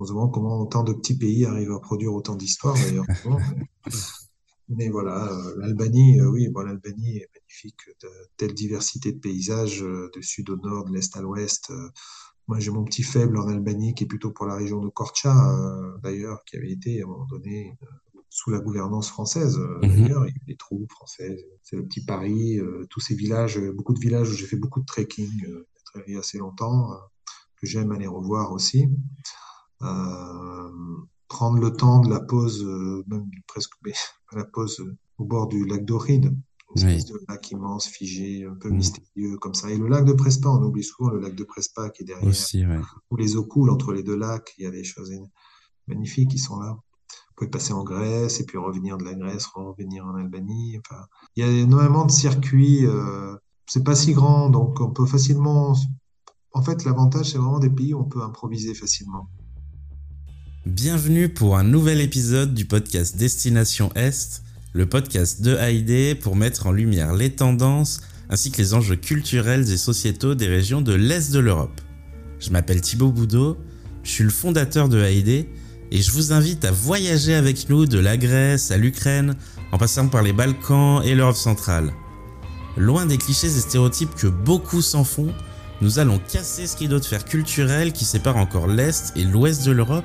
On se demande comment autant de petits pays arrivent à produire autant d'histoires d'ailleurs. Mais voilà, euh, l'Albanie, euh, oui, bon, l'Albanie est magnifique, de telle diversité de paysages, euh, de sud au nord, de l'est à l'ouest. Moi, j'ai mon petit faible en Albanie qui est plutôt pour la région de Korça, d'ailleurs, qui avait été à un moment donné sous la gouvernance française. Mhm. D'ailleurs, il y a eu des troupes françaises. C'est le petit Paris, tous ces villages, beaucoup de villages où j'ai fait beaucoup de trekking il y a assez longtemps, que j'aime aller revoir aussi. Euh, prendre le temps de la pause, euh, même presque la pause euh, au bord du lac d'Oride, une espèce de lac immense, figé, un peu Mm. mystérieux comme ça. Et le lac de Prespa, on oublie souvent le lac de Prespa qui est derrière, Aussi, ouais. où les eaux coulent entre les deux lacs. Il y a des choses magnifiques qui sont là. Vous pouvez passer en Grèce et puis revenir de la Grèce, revenir en Albanie. Enfin, il y a énormément de circuits. Euh, c'est pas si grand, donc on peut facilement. En fait, l'avantage, c'est vraiment des pays où on peut improviser facilement. Bienvenue pour un nouvel épisode du podcast Destination Est, le podcast de Haïdé pour mettre en lumière les tendances ainsi que les enjeux culturels et sociétaux des régions de l'Est de l'Europe. Je m'appelle Thibaut Boudot, je suis le fondateur de Haïdé et je vous invite à voyager avec nous de la Grèce à l'Ukraine en passant par les Balkans et l'Europe centrale. Loin des clichés et stéréotypes que beaucoup s'en font, nous allons casser ce rideau de fer culturel qui sépare encore l'Est et l'Ouest de l'Europe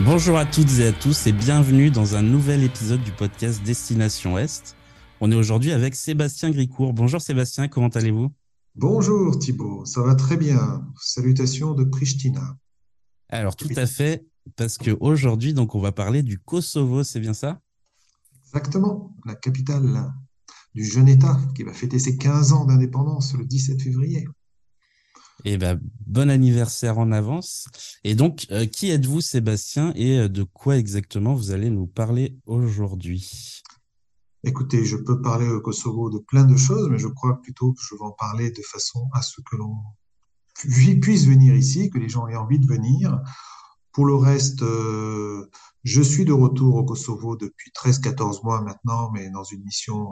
Bonjour à toutes et à tous et bienvenue dans un nouvel épisode du podcast Destination Est. On est aujourd'hui avec Sébastien Gricourt. Bonjour Sébastien, comment allez-vous? Bonjour Thibaut, ça va très bien. Salutations de Pristina. Alors tout à fait, parce qu'aujourd'hui donc on va parler du Kosovo, c'est bien ça? Exactement, la capitale du jeune État qui va fêter ses 15 ans d'indépendance le 17 février. Eh ben, bon anniversaire en avance. Et donc, euh, qui êtes-vous, Sébastien, et euh, de quoi exactement vous allez nous parler aujourd'hui? Écoutez, je peux parler au Kosovo de plein de choses, mais je crois plutôt que je vais en parler de façon à ce que l'on puisse venir ici, que les gens aient envie de venir. Pour le reste, euh, je suis de retour au Kosovo depuis 13-14 mois maintenant, mais dans une mission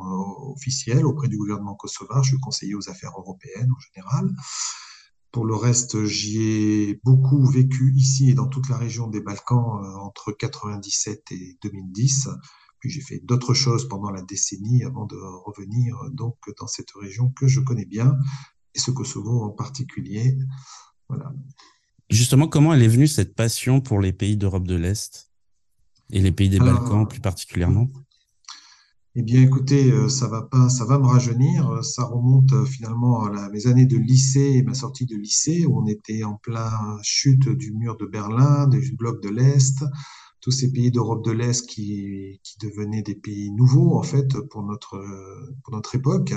officielle auprès du gouvernement kosovar. Je suis conseiller aux affaires européennes en général. Pour le reste, j'y ai beaucoup vécu ici et dans toute la région des Balkans euh, entre 97 et 2010. Puis j'ai fait d'autres choses pendant la décennie avant de revenir euh, donc dans cette région que je connais bien et ce Kosovo en particulier. Voilà. Justement, comment elle est venue cette passion pour les pays d'Europe de l'Est et les pays des Alors, Balkans plus particulièrement? Eh bien, écoutez, euh, ça va pas, ça va me rajeunir. Ça remonte euh, finalement à mes années de lycée et ma sortie de lycée, où on était en plein chute du mur de Berlin, du bloc de l'Est, tous ces pays d'Europe de l'Est qui, qui devenaient des pays nouveaux, en fait, pour notre, pour notre époque.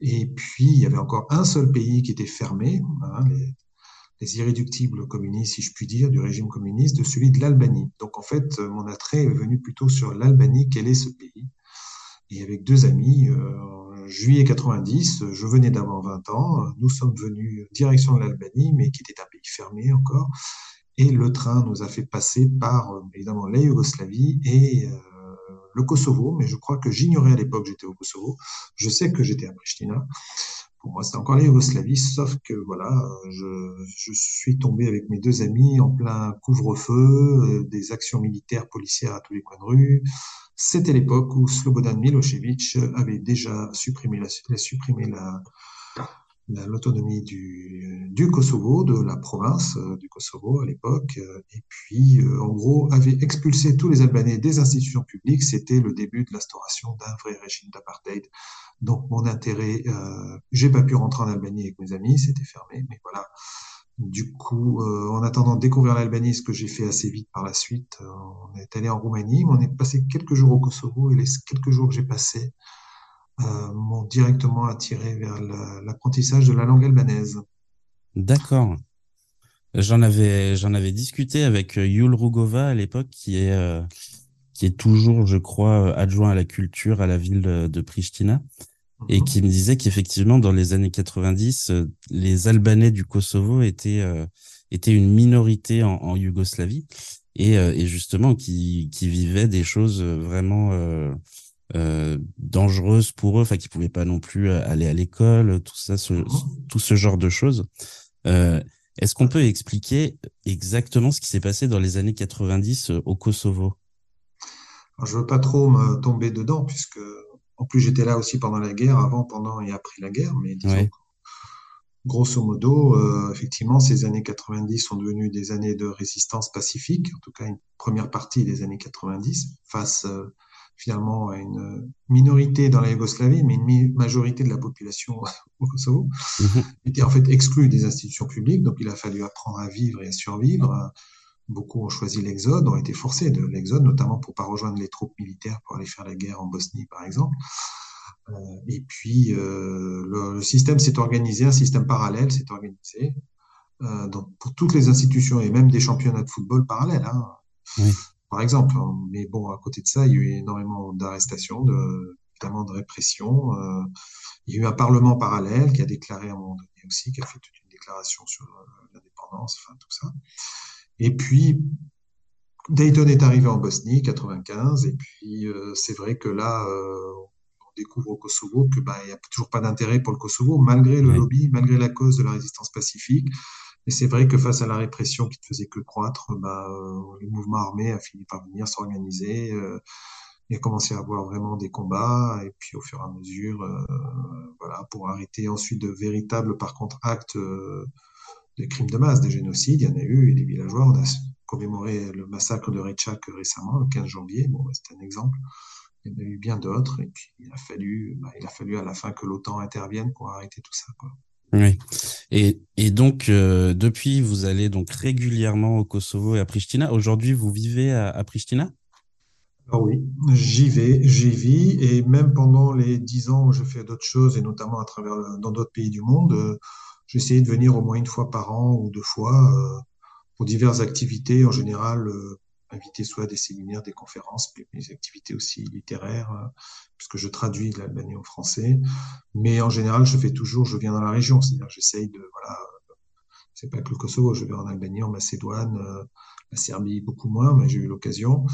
Et puis, il y avait encore un seul pays qui était fermé, hein, les, les irréductibles communistes, si je puis dire, du régime communiste, de celui de l'Albanie. Donc, en fait, mon attrait est venu plutôt sur l'Albanie. Quel est ce pays? Et avec deux amis, euh, en juillet 90, je venais d'avoir 20 ans, nous sommes venus direction de l'Albanie, mais qui était un pays fermé encore, et le train nous a fait passer par, euh, évidemment, la Yougoslavie et euh, le Kosovo, mais je crois que j'ignorais à l'époque que j'étais au Kosovo. Je sais que j'étais à Pristina. Pour encore la Yougoslavie, sauf que voilà, je, suis tombé avec mes deux amis en plein couvre-feu, euh, des actions militaires policières à tous les coins de rue. C'était l'époque où Slobodan Milosevic avait déjà supprimé la- l'autonomie du, du Kosovo, de la province euh, du Kosovo à l'époque, euh, et puis euh, en gros avait expulsé tous les Albanais des institutions publiques. C'était le début de l'instauration d'un vrai régime d'apartheid. Donc mon intérêt, euh, j'ai pas pu rentrer en Albanie avec mes amis, c'était fermé, mais voilà. Du coup, euh, en attendant de découvrir l'Albanie, ce que j'ai fait assez vite par la suite, on est allé en Roumanie, on est passé quelques jours au Kosovo et les quelques jours que j'ai passés m'ont directement attiré vers la- l'apprentissage de la langue albanaise. D'accord. J'en avais, j'en avais discuté avec euh, Yul Rugova à l'époque, qui est, euh, qui est toujours, je crois, adjoint à la culture à la ville de Pristina, et mhm. qui me disait qu'effectivement, dans les années 90, les Albanais du Kosovo étaient, étaient une minorité en, en Yougoslavie, et, et, justement qui, qui vivaient des choses vraiment euh, dangereuses pour eux, enfin qui pouvaient pas non plus euh, aller à l'école, tout ça, ce, tout ce genre de choses. Euh, Est-ce qu'on peut expliquer exactement ce qui s'est passé dans les années 90 euh, au Kosovo? Alors, Je veux pas trop me tomber dedans puisque en plus j'étais là aussi pendant la guerre, avant, pendant et après la guerre, mais disons grosso modo, euh, effectivement, ces années 90 sont devenues des années de résistance pacifique, en tout cas une première partie des années 90, face finalement une minorité dans la Yougoslavie, mais une majorité de la population au Kosovo, mhm. était en fait exclue des institutions publiques. Donc il a fallu apprendre à vivre et à survivre. Beaucoup ont choisi l'exode, ont été forcés de l'exode, notamment pour pas rejoindre les troupes militaires pour aller faire la guerre en Bosnie, par exemple. Euh, et puis euh, le, le, système s'est organisé, un système parallèle s'est organisé. Euh, donc pour toutes les institutions et même des championnats de football parallèles. Hein. Oui par exemple. Hein. Mais bon, à côté de ça, il y a eu énormément d'arrestations, de, notamment de répression. Euh, il y a eu un parlement parallèle qui a déclaré à un moment donné aussi, qui a fait toute une déclaration sur euh, l'indépendance, enfin tout ça. Et puis, Dayton est arrivé en Bosnie, 95, et puis euh, c'est vrai que là, on découvre au Kosovo que bah, il n'y a toujours pas d'intérêt pour le Kosovo, malgré le lobby, malgré la cause de la résistance pacifique. Et c'est vrai que face à la répression qui ne faisait que croître, bah, euh, le mouvement armé a fini par venir s'organiser. Euh, il a commencé à avoir vraiment des combats. Et puis au fur et à mesure, euh, voilà, pour arrêter ensuite de véritables, par contre, actes euh, de crimes de masse, des génocides, il y en a eu. Et les villageois, on a commémoré le massacre de Rechak récemment, le 15 janvier. Bon, c'est un exemple. Il y en a eu bien d'autres. Et puis il a fallu, bah, il a fallu à la fin que l'OTAN intervienne pour arrêter tout ça. Oui. Et, donc, euh, depuis, vous allez donc régulièrement au Kosovo et à Pristina. Aujourd'hui, vous vivez à, Pristina? Ah oui, j'y vais, j'y vis, et même pendant les dix ans où je fais d'autres choses, et notamment à travers dans d'autres pays du monde, euh, j'essaie de venir au moins une fois par an ou deux fois euh, pour diverses activités, en général invité soit des séminaires, des conférences, mais des activités aussi littéraires, euh, puisque je traduis l'albanais en français. Mais en général, je fais toujours, je viens dans la région, c'est-à-dire j'essaye de, voilà, c'est pas que le Kosovo, je vais en Albanie, en Macédoine, euh, la Serbie beaucoup moins, mais j'ai eu l'occasion.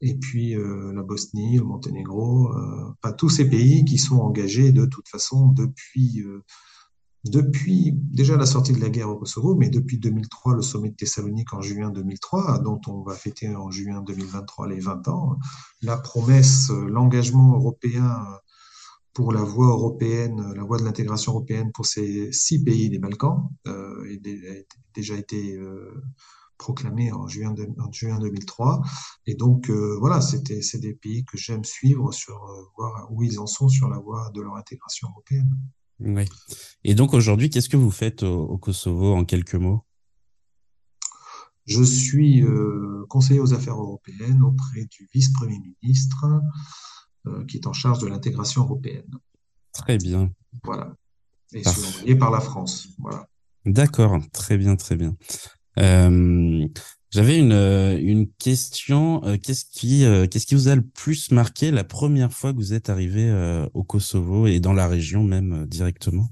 Et puis euh, la Bosnie, le Monténégro, euh, pas tous ces pays qui sont engagés de toute façon depuis depuis déjà la sortie de la guerre au Kosovo, mais depuis 2003, le sommet de Thessalonique en juin 2003, dont on va fêter en juin 2023 les 20 ans, la promesse, l'engagement européen pour la voie européenne, la voie de l'intégration européenne pour ces six pays des Balkans, euh, a déjà été euh, proclamé en juin, en juin 2003. Et donc, euh, voilà, c'est des pays que j'aime suivre sur euh, voir où ils en sont sur la voie de leur intégration européenne. Oui. Et donc aujourd'hui, qu'est-ce que vous faites au, Kosovo en quelques mots? Je suis euh, conseiller aux affaires européennes auprès du vice-premier ministre euh, qui est en charge de l'intégration européenne. Très bien. Voilà. Et suis envoyé par la France. Voilà. D'accord, très bien, très bien. Euh, j'avais une, euh, une question. Euh, qu'est-ce qui, euh, qu'est-ce qui vous a le plus marqué la première fois que vous êtes arrivé au Kosovo et dans la région même directement?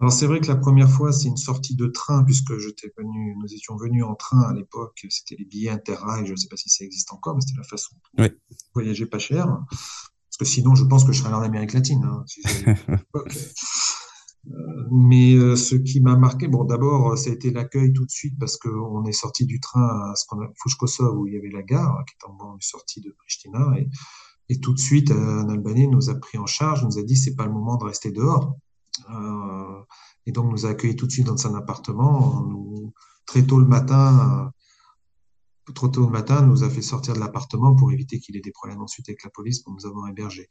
Alors c'est vrai que la première fois, c'est une sortie de train, puisque j'étais venu, nous étions venus en train à l'époque, c'était les billets interrail, je ne sais pas si ça existe encore, mais c'était la façon de voyager pas cher. Parce que sinon, je pense que je serais allé en Amérique latine. Hein, si mais euh, ce qui m'a marqué, bon, d'abord, ça a été l'accueil tout de suite parce qu'on est sorti du train à Fushkosov où il y avait la gare, qui est en bon sortie de Pristina, et, et tout de suite, euh, un Albanais nous a pris en charge, nous a dit c'est pas le moment de rester dehors, euh, et donc nous a accueillis tout de suite dans un appartement, nous, très tôt le matin, trop tôt le matin, nous a fait sortir de l'appartement pour éviter qu'il ait des problèmes ensuite avec la police pour nous avoir hébergés.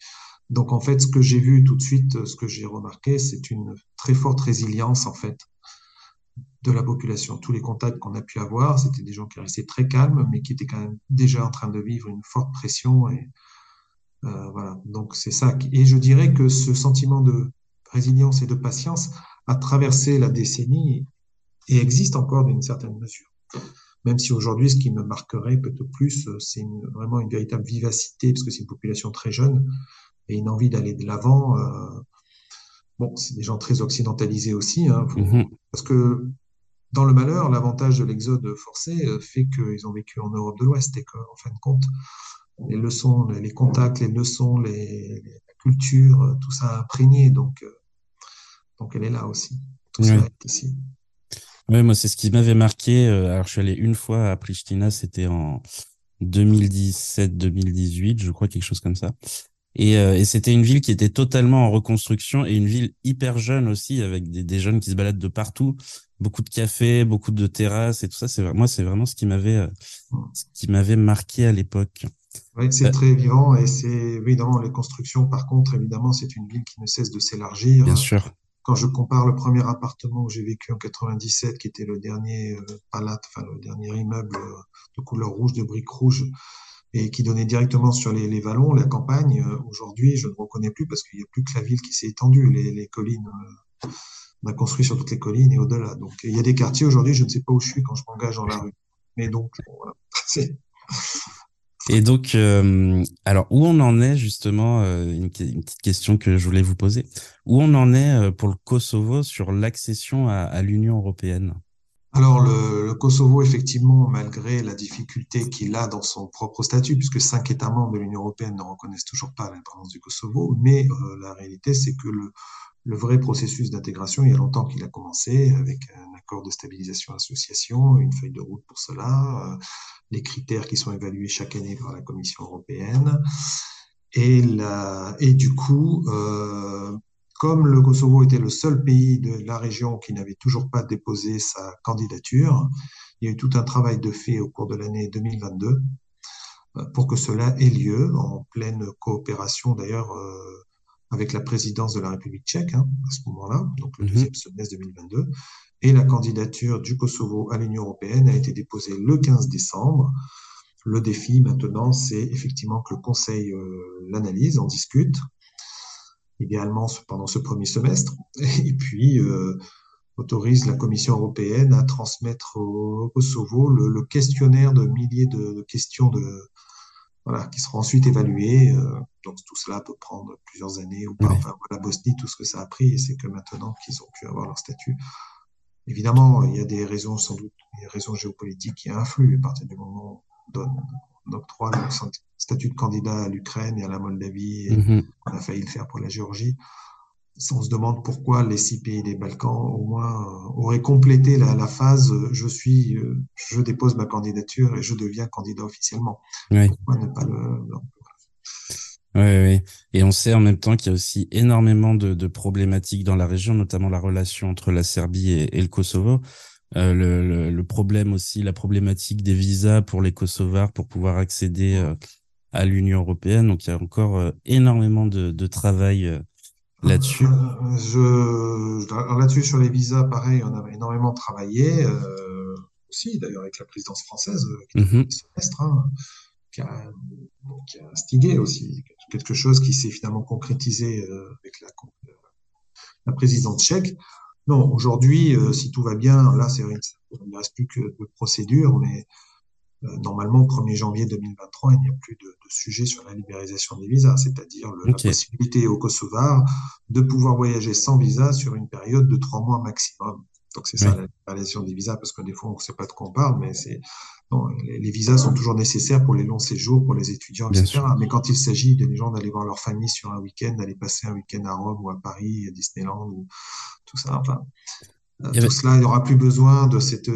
Donc en fait, ce que j'ai vu tout de suite, ce que j'ai remarqué, c'est une très forte résilience en fait de la population. Tous les contacts qu'on a pu avoir, c'était des gens qui restaient très calmes, mais qui étaient quand même déjà en train de vivre une forte pression. Et euh, voilà, donc c'est ça. Et je dirais que ce sentiment de résilience et de patience a traversé la décennie et existe encore d'une certaine mesure. Même si aujourd'hui, ce qui me marquerait peut-être plus, c'est vraiment une véritable vivacité, parce que c'est une population très jeune, et une envie d'aller de l'avant. bon, c'est des gens très occidentalisés aussi, hein, mm-hmm. parce que dans le malheur, l'avantage de l'exode forcé fait qu'ils ont vécu en Europe de l'Ouest et qu'en fin de compte, les leçons, les contacts, les leçons, les, la culture, tout ça a imprégné. Donc, donc elle est là aussi. Tout ça est ici. Oui, moi, c'est ce qui m'avait marqué. Euh, alors, je suis allé une fois à Pristina, c'était en 2017-2018, je crois, quelque chose comme ça. Et, euh, et c'était une ville qui était totalement en reconstruction et une ville hyper jeune aussi, avec des, des, jeunes qui se baladent de partout, beaucoup de cafés, beaucoup de terrasses et tout ça. C'est moi, c'est vraiment ce qui m'avait, euh, ce qui m'avait marqué à l'époque. Oui, c'est très vivant et c'est évidemment les constructions. Par contre, évidemment, c'est une ville qui ne cesse de s'élargir. Bien sûr quand je compare le premier appartement où j'ai vécu en 97, qui était le dernier euh, palate, enfin le dernier immeuble euh, de couleur rouge, de briques rouges, et qui donnait directement sur les, les vallons, la campagne, euh, aujourd'hui, je ne reconnais plus parce qu'il n'y a plus que la ville qui s'est étendue. Les, les collines, on a construit sur toutes les collines et au-delà. Donc, il y a des quartiers aujourd'hui, je ne sais pas où je suis quand je m'engage dans la rue. Mais donc, voilà. Et donc, euh, alors où on en est justement, euh, une, petite question que je voulais vous poser, où on en est euh, pour le Kosovo sur l'accession à, l'Union européenne? Alors le, Kosovo, effectivement, malgré la difficulté qu'il a dans son propre statut, puisque cinq États membres de l'Union européenne ne reconnaissent toujours pas l'indépendance du Kosovo, mais la réalité, c'est que le, le vrai processus d'intégration, il y a longtemps qu'il a commencé avec un accord de stabilisation association, une feuille de route pour cela, les critères qui sont évalués chaque année par la Commission européenne. Et, du coup, euh, comme le Kosovo était le seul pays de la région qui n'avait toujours pas déposé sa candidature, il y a eu tout un travail de fait au cours de l'année 2022 euh, pour que cela ait lieu en pleine coopération d'ailleurs euh, avec la présidence de la République tchèque hein, à ce moment-là, donc le mhm. deuxième semestre 2022 et la candidature du Kosovo à l'Union européenne a été déposée le 15 décembre. Le défi maintenant, c'est effectivement que le Conseil euh, l'analyse, en discute, idéalement pendant ce premier semestre, et puis euh, autorise la Commission européenne à transmettre au Kosovo le, questionnaire de milliers de, questions de, voilà, qui seront ensuite évaluées. Euh, donc tout cela peut prendre plusieurs années ou pas. Enfin, la Bosnie, tout ce que ça a pris, c'est que maintenant qu'ils ont pu avoir leur statut, Évidemment, il y a des raisons, sans doute, des raisons géopolitiques qui influent à partir du moment où on donne, octroie le statut de candidat à l'Ukraine et à la Moldavie, et mm-hmm. on a failli le faire pour la Géorgie. On se demande pourquoi les six pays des Balkans, au moins, euh, auraient complété la, phase euh, je suis, euh, je dépose ma candidature et je deviens candidat officiellement. Pourquoi ne pas le, oui, oui. Et on sait en même temps qu'il y a aussi énormément de, de, problématiques dans la région, notamment la relation entre la Serbie et, le Kosovo. Euh, le, le, problème aussi, la problématique des visas pour les Kosovars pour pouvoir accéder euh, à l'Union européenne. Donc il y a encore euh, énormément de, de travail là-dessus? Je, là-dessus sur les visas, pareil, on a énormément travaillé aussi, d'ailleurs avec la présidence française qui mm semestre. Hein qui a, qui a instigué aussi quelque chose qui s'est finalement concrétisé euh, avec la, la présidente tchèque. Non, aujourd'hui, euh, si tout va bien, là, c'est vrai il ne reste plus que de procédures, mais euh, normalement, au 1er janvier 2023, il n'y a plus de, de, sujet sur la libéralisation des visas, c'est-à-dire la possibilité aux Kosovars de pouvoir voyager sans visa sur une période de trois mois maximum. Donc c'est ça la libéralisation des visas, parce que des fois on ne sait pas de quoi on parle, mais c'est les, visas sont toujours nécessaires pour les longs séjours, pour les étudiants, etc. Mais quand il s'agit des gens d'aller voir leur famille sur un week-end, d'aller passer un week-end à Rome ou à Paris, à Disneyland, ou tout ça, enfin, euh, tout cela, il n'y aura plus besoin de, cette,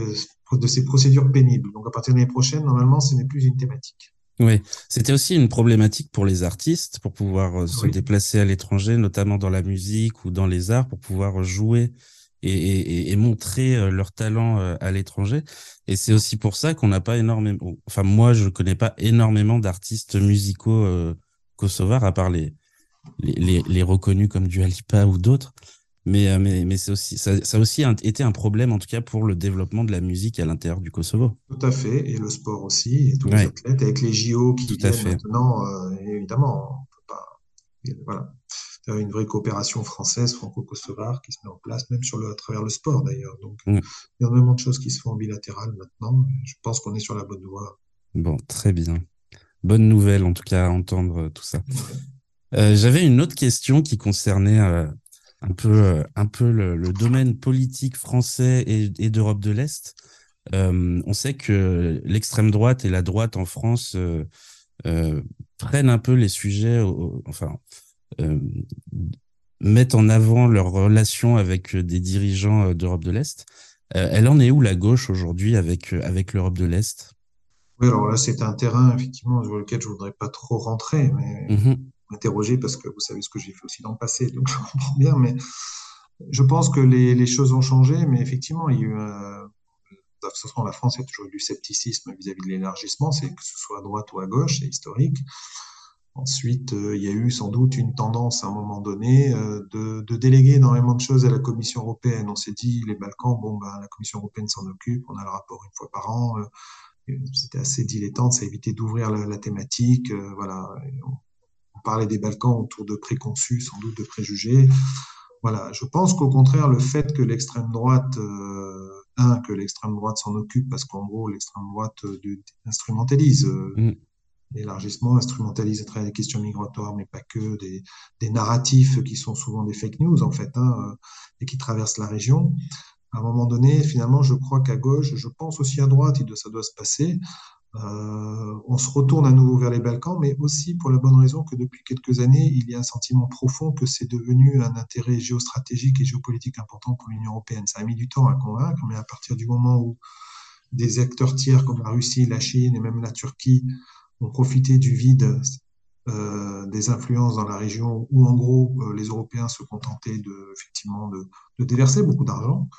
de ces procédures pénibles. Donc à partir de l'année prochaine, normalement, ce n'est plus une thématique. Oui, c'était aussi une problématique pour les artistes pour pouvoir euh, se déplacer à l'étranger, notamment dans la musique ou dans les arts, pour pouvoir jouer et, et, et, montrer euh, leur talent euh, à l'étranger. Et c'est aussi pour ça qu'on n'a pas énormément, enfin moi je connais pas énormément d'artistes musicaux euh, kosovars à part les, les, les, reconnus comme du Alipa ou d'autres. Mais, mais, mais c'est aussi, ça, ça, a aussi été un problème, en tout cas, pour le développement de la musique à l'intérieur du Kosovo. Tout à fait, et le sport aussi, et tous les athlètes, avec les JO qui tout viennent fait. maintenant, évidemment, on peut pas. Voilà une vraie coopération française, franco-kosovare qui se met en place, même sur le, à travers le sport d'ailleurs. Donc, mm. il y a énormément de choses qui se font en bilatéral maintenant. Je pense qu'on est sur la bonne voie. Bon, très bien. Bonne nouvelle en tout cas à entendre tout ça. Euh, j'avais une autre question qui concernait euh, un peu, euh, un peu le, domaine politique français et, d'Europe de l'Est. on sait que l'extrême droite et la droite en France prennent un peu les sujets, enfin, mettent en avant leurs relations avec des dirigeants d'Europe de l'Est. elle en est où la gauche aujourd'hui avec, avec l'Europe de l'Est? Oui, alors là, c'est un terrain effectivement sur lequel je voudrais pas trop rentrer, mais mmh m'interroger parce que vous savez ce que j'ai fait aussi dans le passé, donc je comprends bien, mais je pense que les, choses ont changé, mais effectivement, il y a eu, euh, de toute façon, la France a toujours eu du scepticisme vis-à-vis de l'élargissement, c'est que ce soit à droite ou à gauche, c'est historique. Ensuite, euh, il y a eu sans doute une tendance à un moment donné euh, de, déléguer énormément de choses à la Commission européenne. On s'est dit, les Balkans, bon, ben, la Commission européenne s'en occupe, on a le rapport une fois par an. C'était assez dilettante, ça évité d'ouvrir la, thématique. voilà, parlait des Balkans autour de préconçus, sans doute de préjugés. Voilà, je pense qu'au contraire, le fait que l'extrême droite, euh, un, que l'extrême droite s'en occupe, parce qu'en gros, l'extrême droite euh, instrumentalise euh, mm. l'élargissement, instrumentalise à travers les questions migratoires, mais pas que, des, des narratifs qui sont souvent des fake news, en fait, hein, et qui traversent la région. À un moment donné, finalement, je crois qu'à gauche, je pense aussi à droite, ça doit se passer. Euh, on se retourne à nouveau vers les Balkans, mais aussi pour la bonne raison que depuis quelques années, il y a un sentiment profond que c'est devenu un intérêt géostratégique et géopolitique important pour l'Union européenne. Ça a mis du temps à convaincre, mais à partir du moment où des acteurs tiers comme la Russie, la Chine et même la Turquie ont profité du vide euh, des influences dans la région, où en gros euh, les Européens se contentaient de, effectivement de, de déverser beaucoup d'argent,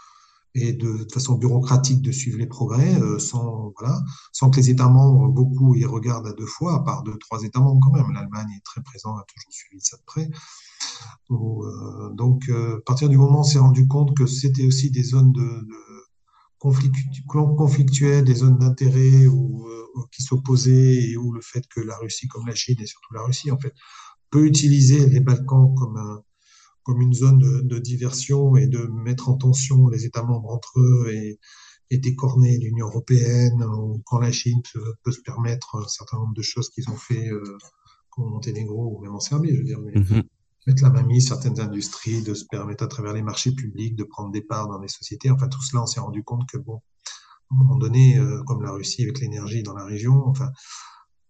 et de, façon bureaucratique de suivre les progrès euh, sans, voilà, sans que les États membres, beaucoup y regardent à deux fois, à part deux, trois États membres quand même. L'Allemagne est très présent, a toujours suivi ça de près. Euh, donc, euh, à partir du moment où on s'est rendu compte que c'était aussi des zones de, de conflict, conflictuelles, des zones d'intérêt ou qui s'opposaient et où le fait que la Russie, comme la Chine et surtout la Russie, en fait, peut utiliser les Balkans comme un, comme une zone de, diversion et de mettre en tension les États membres entre eux et, et décorner l'Union européenne, ou quand la Chine peut, se permettre un certain nombre de choses qu'ils ont fait, euh, au Monténégro ou même en Serbie, je veux dire, mais mm-hmm. mettre la main mise certaines industries, de se permettre à travers les marchés publics de prendre des parts dans les sociétés. Enfin, tout cela, on s'est rendu compte que, bon, à un moment donné, euh, comme la Russie avec l'énergie dans la région, enfin,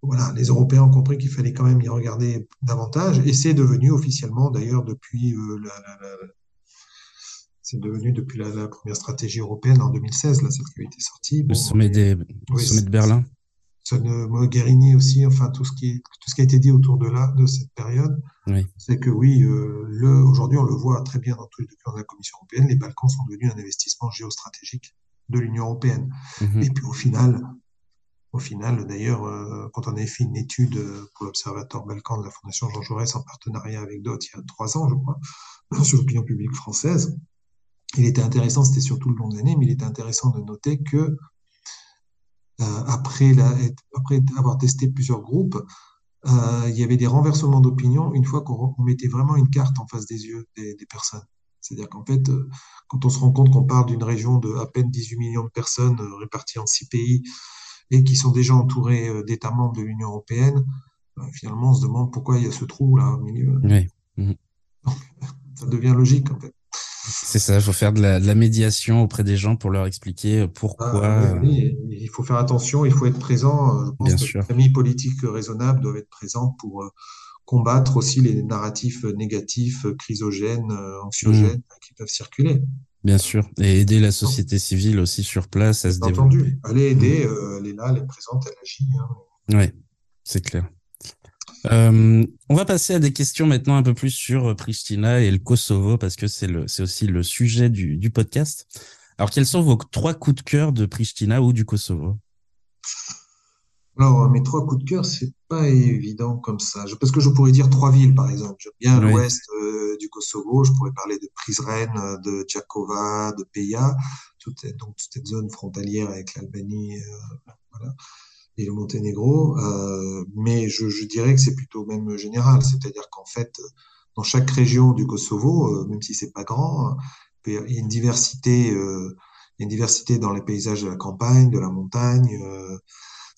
voilà, les Européens ont compris qu'il fallait quand même y regarder davantage, et c'est devenu officiellement, d'ailleurs, depuis euh, la, la, la, c'est devenu depuis la, première stratégie européenne en 2016, là, celle qui a été sortie. le sommet, des, le sommet de Berlin. Ça ne, Mogherini aussi, enfin tout ce qui tout ce qui a été dit autour de là, de cette période, oui. c'est que oui, euh, le, aujourd'hui on le voit très bien dans tous les documents de la Commission européenne, les Balkans sont devenus un investissement géostratégique de l'Union européenne. Mm-hmm. Et puis au final, au final, d'ailleurs, euh, quand on avait fait une étude euh, pour l'Observatoire Balkan de la Fondation Jean Jaurès en partenariat avec d'autres il y a trois ans, je crois, sur l'opinion publique française, il était intéressant, c'était surtout le long de l'année, mais il était intéressant de noter que euh, après, avoir testé plusieurs groupes, il y avait des renversements d'opinion une fois qu'on mettait vraiment une carte en face des yeux des, personnes. C'est-à-dire qu'en fait, quand on se rend compte qu'on parle d'une région de à peine 18 millions de personnes réparties en six pays, et qui sont déjà entourés euh, d'États membres de l'Union européenne, euh, finalement, on se demande pourquoi il y a ce trou là au milieu. Oui. Ça devient logique en fait. C'est ça, il faut faire de la, de la, médiation auprès des gens pour leur expliquer euh, pourquoi. Ah, oui, il faut faire attention, il faut être présent. Je pense Bien que sûr. les familles politiques raisonnables doivent être présentes pour combattre aussi les narratifs négatifs, chrysogènes, anxiogènes mmh. qui peuvent circuler. Bien sûr, et aider la société civile aussi sur place à se développer. Entendu, elle est aidée, mm. euh, elle est là, elle est présente, elle agit. Hein. Oui, c'est clair. Euh, on va passer à des questions maintenant un peu plus sur Pristina et le Kosovo parce que c'est le c'est aussi le sujet du, du podcast. Alors quels sont vos trois coups de cœur de Pristina ou du Kosovo? Alors, mes trois coups de cœur, c'est pas évident comme ça. Parce que je pourrais dire trois villes, par exemple. J'aime bien l'ouest euh, du Kosovo. Je pourrais parler de Prizren, euh, de Djakova, de Peja, toute, donc toute cette zone frontalière avec l'Albanie euh, voilà, et le Monténégro. Euh, mais je, je, dirais que c'est plutôt même général. C'est-à-dire qu'en fait, dans chaque région du Kosovo, même si c'est pas grand, il y a une diversité, il y a une diversité dans les paysages de la campagne, de la montagne.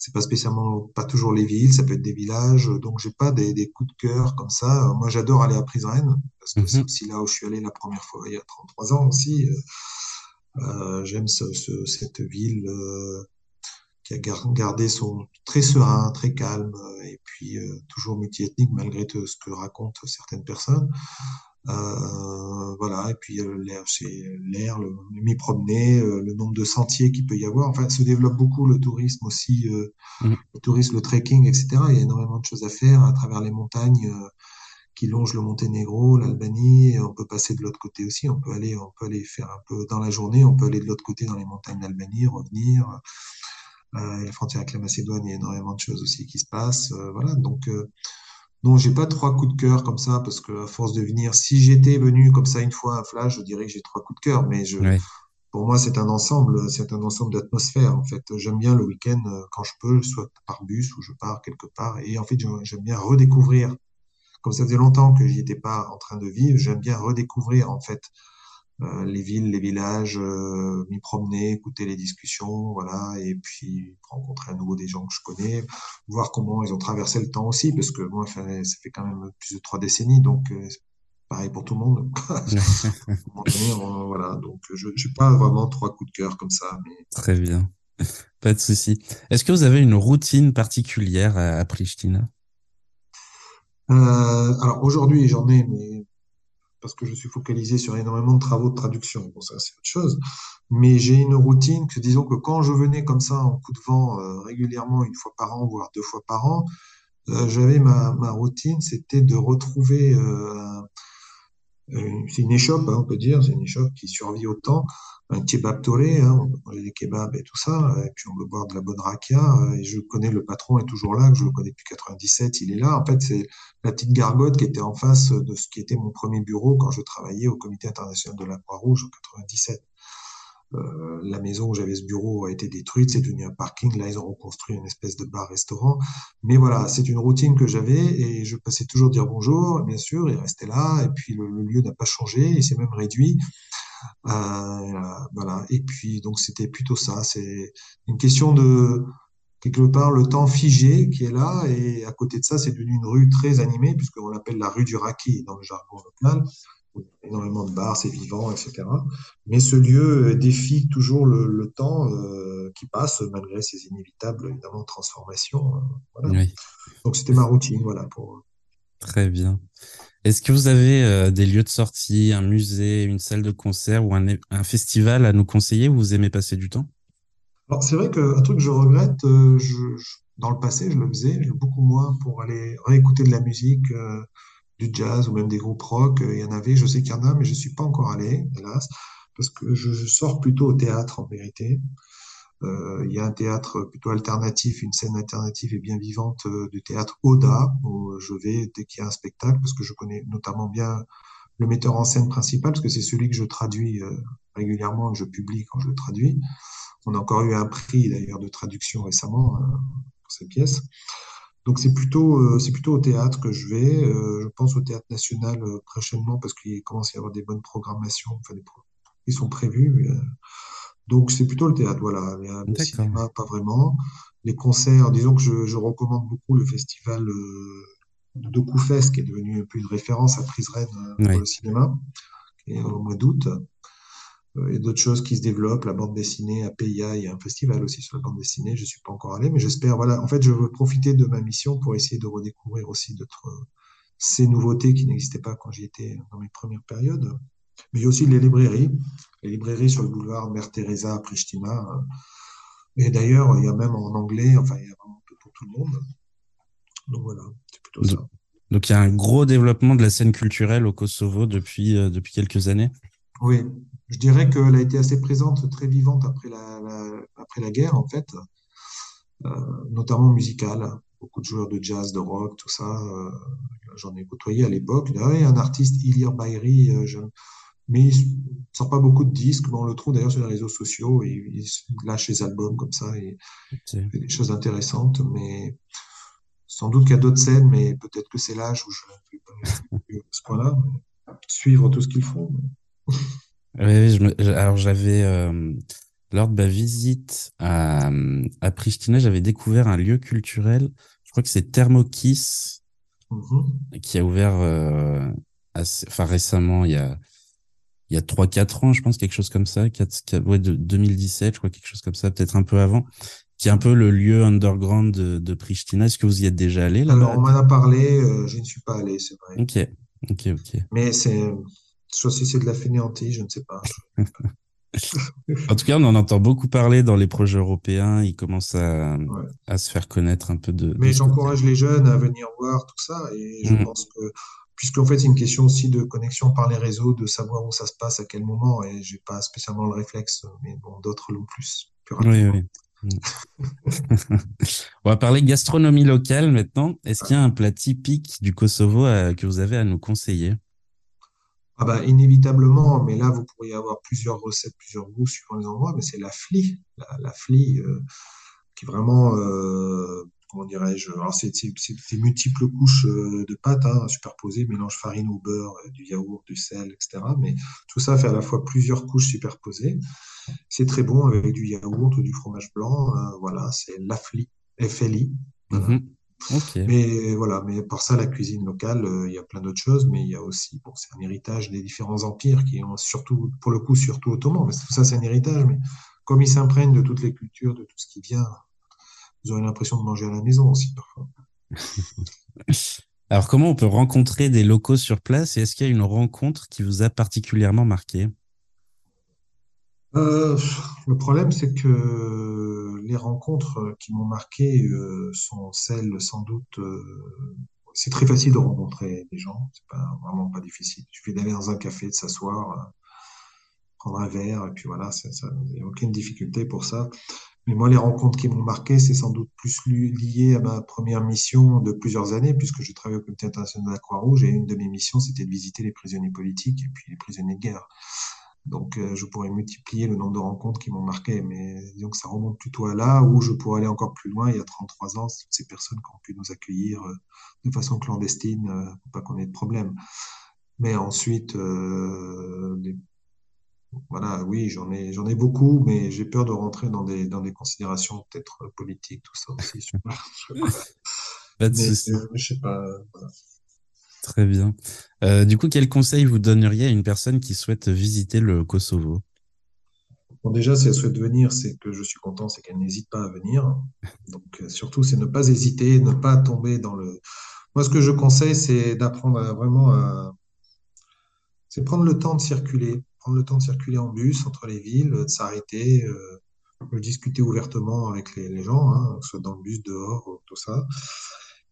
C'est pas spécialement, pas toujours les villes, ça peut être des villages. Donc j'ai pas des, des, coups de cœur comme ça. Moi, j'adore aller à Prizren parce que c'est mhm. aussi là où je suis allé la première fois il y a 33 ans aussi. Euh, J'aime ce, ce, cette ville euh, qui a gardé son très serein, très calme et puis euh, toujours multiethnique malgré tout ce que racontent certaines personnes. Euh, voilà, et puis l'air, c'est l'air, le, m'y promener, euh, le nombre de sentiers qu'il peut y avoir. Enfin, se développe beaucoup le tourisme aussi, euh, mmh. le tourisme, le trekking, etc. Il y a énormément de choses à faire à travers les montagnes qui longent le Monténégro, l'Albanie. On peut passer de l'autre côté aussi. On peut aller, on peut aller faire un peu dans la journée. On peut aller de l'autre côté dans les montagnes d'Albanie, revenir. Euh, la frontière avec la Macédoine, il y a énormément de choses aussi qui se passent. voilà, donc non, j'ai pas trois coups de cœur comme ça parce que à force de venir, si j'étais venu comme ça une fois à Flash, je dirais que j'ai trois coups de cœur. Mais je, pour moi, c'est un ensemble, c'est un ensemble d'atmosphères. En fait, j'aime bien le week-end euh, quand je peux, soit par bus ou je pars quelque part. Et en fait, j'aime bien redécouvrir. Comme ça faisait longtemps que j'y étais pas en train de vivre, j'aime bien redécouvrir en fait les villes, les villages, euh, m'y promener, écouter les discussions, voilà, et puis rencontrer à nouveau des gens que je connais, voir comment ils ont traversé le temps aussi, parce que moi, ça fait quand même plus de trois décennies, donc euh, pareil pour tout le monde. voilà, donc je n'ai pas vraiment trois coups de cœur comme ça. Mais... Très bien, pas de souci. Est-ce que vous avez une routine particulière à, à Pristina? Alors aujourd'hui, j'en ai, mais parce que je suis focalisé sur énormément de travaux de traduction. Bon, ça, c'est autre chose. Mais j'ai une routine que, disons que quand je venais comme ça en coup de vent euh, régulièrement, une fois par an, voire deux fois par an, euh, j'avais ma, routine, c'était de retrouver euh, c'est une échoppe, hein, on peut dire, c'est une échoppe qui survit au temps. Un kebab toré, hein, on peut manger des kebabs et tout ça, et puis on peut boire de la bonne rakia. Et je connais le patron est toujours là, je le connais depuis 97, il est là. En fait, c'est la petite gargote qui était en face de ce qui était mon premier bureau quand je travaillais au Comité international de la Croix-Rouge en 97. Euh, la maison où j'avais ce bureau a été détruite, c'est devenu un parking. Là, ils ont reconstruit une espèce de bar-restaurant. Mais voilà, c'est une routine que j'avais et je passais toujours dire bonjour, bien sûr, il restait là. Et puis le, lieu n'a pas changé, il s'est même réduit. Euh, voilà. Et puis donc c'était plutôt ça. C'est une question de quelque part le temps figé qui est là et à côté de ça, c'est devenu une rue très animée puisqu'on l'appelle la rue du Raki dans le jargon local énormément de bars, c'est vivant, etc. Mais ce lieu euh, défie toujours le, temps euh, qui passe, malgré ses inévitables, évidemment, transformations. Euh, Donc, c'était ma routine, voilà. Pour... Très bien. Est-ce que vous avez des lieux de sortie, un musée, une salle de concert ou un, festival à nous conseiller où vous aimez passer du temps? Alors, c'est vrai qu'un truc que je regrette, je, dans le passé, je le faisais, beaucoup moins pour aller réécouter de la musique du jazz ou même des groupes rock. Euh, il y en avait, je sais il y a un théâtre plutôt alternatif, une scène alternative et bien vivante euh, du théâtre Oda, où je vais dès qu'il y a un spectacle, parce que je connais notamment bien le metteur en scène principal, parce que c'est celui que je traduis régulièrement, que je publie quand je le traduis. On a encore eu un prix d'ailleurs de traduction récemment pour cette pièce. Donc c'est plutôt, euh, au théâtre que je vais. Euh, je pense au théâtre national euh, prochainement parce qu'il commence à y avoir des bonnes programmations. Enfin, ils sont prévus. Donc c'est plutôt le théâtre, voilà. Le cinéma, pas vraiment. Les concerts, disons que je, je recommande beaucoup le festival de Dokoufest, qui est devenu un peu une référence à Prise-Rennes pour le cinéma, qui est au mois d'août. Y a d'autres choses qui se développent, la bande dessinée à PIA, il y a un festival aussi sur la bande dessinée, je ne suis pas encore allé, mais j'espère, voilà, en fait, je veux profiter de ma mission pour essayer de redécouvrir aussi d'autres, ces nouveautés qui n'existaient pas quand j'y étais dans mes premières périodes. Mais il y a aussi les librairies, les librairies sur le boulevard Mère Teresa à Pristina. Et d'ailleurs, il y a même en anglais, enfin, il y a vraiment pour tout le monde. Donc voilà, c'est plutôt ça. Donc il y a un gros développement de la scène culturelle au Kosovo depuis, euh, depuis quelques années. Oui, je dirais qu'elle a été assez présente, très vivante après la, après la guerre, en fait, euh, notamment musicale. Beaucoup de joueurs de jazz, de rock, tout ça, euh, j'en ai côtoyé à l'époque. Il y a un artiste, Ilir Bayri, euh, mais il ne sort pas beaucoup de disques. on le trouve d'ailleurs sur les réseaux sociaux. Et il lâche ses albums comme ça et fait des choses intéressantes. Mais sans doute qu'il y a d'autres scènes, mais peut-être que c'est l'âge où je parce voilà, suivre tout ce qu'ils font. Oui, je alors j'avais euh, lors de ma visite à, à Pristina, j'avais découvert un lieu culturel. Je crois que c'est Thermokis Mhm. qui a ouvert euh, assez, enfin récemment, il y a il y a trois quatre ans, je pense quelque chose comme ça, 4, ouais, de 2017, je crois quelque chose comme ça, peut-être un peu avant, qui est un peu le lieu underground de, de Pristina. Est-ce que vous y êtes déjà allé Alors, là-bas? on m'en a parlé, euh, je ne suis pas allé, c'est vrai. Ok, ok, ok. Mais c'est, soit si c'est de la fainéantise, je ne sais pas. En tout cas, on en entend beaucoup parler dans les projets européens. Ils commencent à, Ouais. à se faire connaître un peu de, Mais j'encourage les jeunes à venir voir tout ça et je Mm. pense que, puisqu'en fait, c'est une question aussi de connexion par les réseaux, de savoir où ça se passe, à quel moment, et j'ai pas spécialement le réflexe, mais bon, d'autres l'ont plus, plus Oui, rapidement. oui. Mm. On va parler gastronomie locale maintenant. Est-ce qu'il y a un plat typique du Kosovo euh, que vous avez à nous conseiller? Ah bah, inévitablement, mais là, vous pourriez avoir plusieurs recettes, plusieurs goûts suivant les endroits, mais c'est la flie. La, la flie, euh, qui est vraiment, euh, comment dirais-je, alors c'est des multiples couches euh, de pâtes hein, superposées, mélange farine au beurre, euh, du yaourt, du sel, etc. Mais tout ça fait à la fois plusieurs couches superposées. C'est très bon avec du yaourt ou du fromage blanc. euh, voilà, c'est la flie, FLI. Voilà. Mhm. Mais voilà, mais par ça, la cuisine locale, euh, il y a plein d'autres choses, mais il y a aussi, bon, c'est un héritage des différents empires qui ont surtout, pour le coup, surtout ottoman, mais tout ça, c'est un héritage, mais comme ils s'imprègnent de toutes les cultures, de tout ce qui vient, vous aurez l'impression de manger à la maison aussi, parfois. Alors, comment on peut rencontrer des locaux sur place et est-ce qu'il y a une rencontre qui vous a particulièrement marqué? Euh, le problème, c'est que les rencontres qui m'ont marqué euh, sont celles, sans doute, euh, c'est très facile de rencontrer des gens, c'est pas vraiment pas difficile. Il suffit d'aller dans un café, de s'asseoir, prendre un verre, et puis voilà, il n'y a aucune difficulté pour ça. Mais moi, les rencontres qui m'ont marqué, c'est sans doute plus li- lié à ma première mission de plusieurs années, puisque je travaille au Comité international de la Croix-Rouge, et une de mes missions, c'était de visiter les prisonniers politiques et puis les prisonniers de guerre. Donc, euh, je pourrais multiplier le nombre de rencontres qui m'ont marqué, mais que ça remonte plutôt à là où je pourrais aller encore plus loin. Il y a 33 ans, toutes ces personnes qui ont pu nous accueillir euh, de façon clandestine, euh, pour pas qu'on ait de problème. Mais ensuite, les- voilà, oui, j'en ai, j'en ai beaucoup, mais j'ai peur de rentrer dans des, dans des considérations peut-être euh, politiques, tout ça aussi. Je sais pas. Sais pas. De Mais euh, je sais pas. voilà. Très bien. Euh, du coup, quel conseil vous donneriez à une personne qui souhaite visiter le Kosovo? Bon, déjà, si elle souhaite venir, c'est que je suis content, c'est qu'elle n'hésite pas à venir. Donc, surtout, c'est ne pas hésiter, ne pas tomber dans le. Moi, ce que je conseille, c'est d'apprendre à vraiment à. C'est prendre le temps de circuler, prendre le temps de circuler en bus entre les villes, de s'arrêter, euh, de discuter ouvertement avec les, gens, hein, soit dans le bus, dehors, ou tout ça.